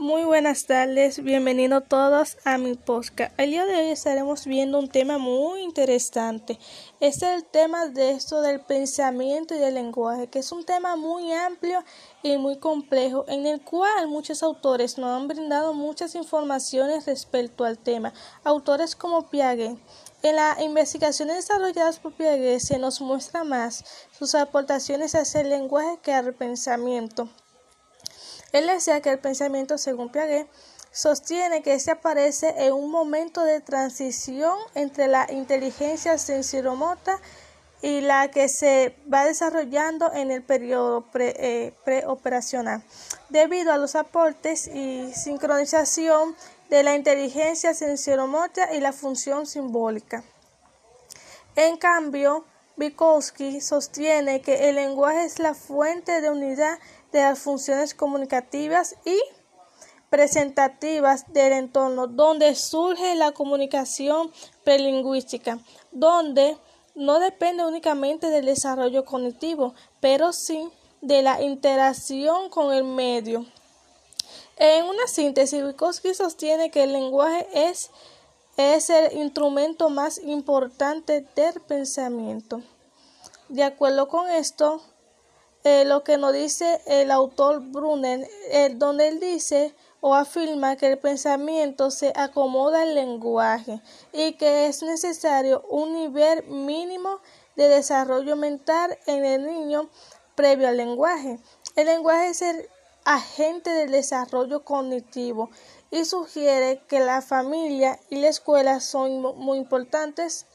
Muy buenas tardes, bienvenidos todos a mi podcast. El día de hoy estaremos viendo un tema muy interesante. Este es el tema de esto del pensamiento y del lenguaje, que es un tema muy amplio y muy complejo, en el cual muchos autores nos han brindado muchas informaciones respecto al tema. Autores como Piaget. En las investigaciones desarrolladas por Piaget se nos muestra más sus aportaciones hacia el lenguaje que al pensamiento. Él decía que el pensamiento, según Piaget, sostiene que se aparece en un momento de transición entre la inteligencia sensoromota y la que se va desarrollando en el periodo eh, preoperacional, debido a los aportes y sincronización de la inteligencia sensoromota y la función simbólica. En cambio, Vygotsky sostiene que el lenguaje es la fuente de unidad de las funciones comunicativas y presentativas del entorno, donde surge la comunicación prelingüística, donde no depende únicamente del desarrollo cognitivo, pero sí de la interacción con el medio. En una síntesis, Vygotsky sostiene que el lenguaje es, es el instrumento más importante del pensamiento. De acuerdo con esto, eh, lo que nos dice el autor Brunner, eh, donde él dice o afirma que el pensamiento se acomoda al lenguaje y que es necesario un nivel mínimo de desarrollo mental en el niño previo al lenguaje. El lenguaje es el agente del desarrollo cognitivo y sugiere que la familia y la escuela son muy importantes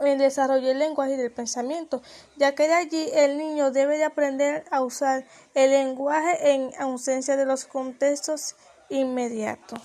el desarrollo del lenguaje y del pensamiento, ya que de allí el niño debe de aprender a usar el lenguaje en ausencia de los contextos inmediatos.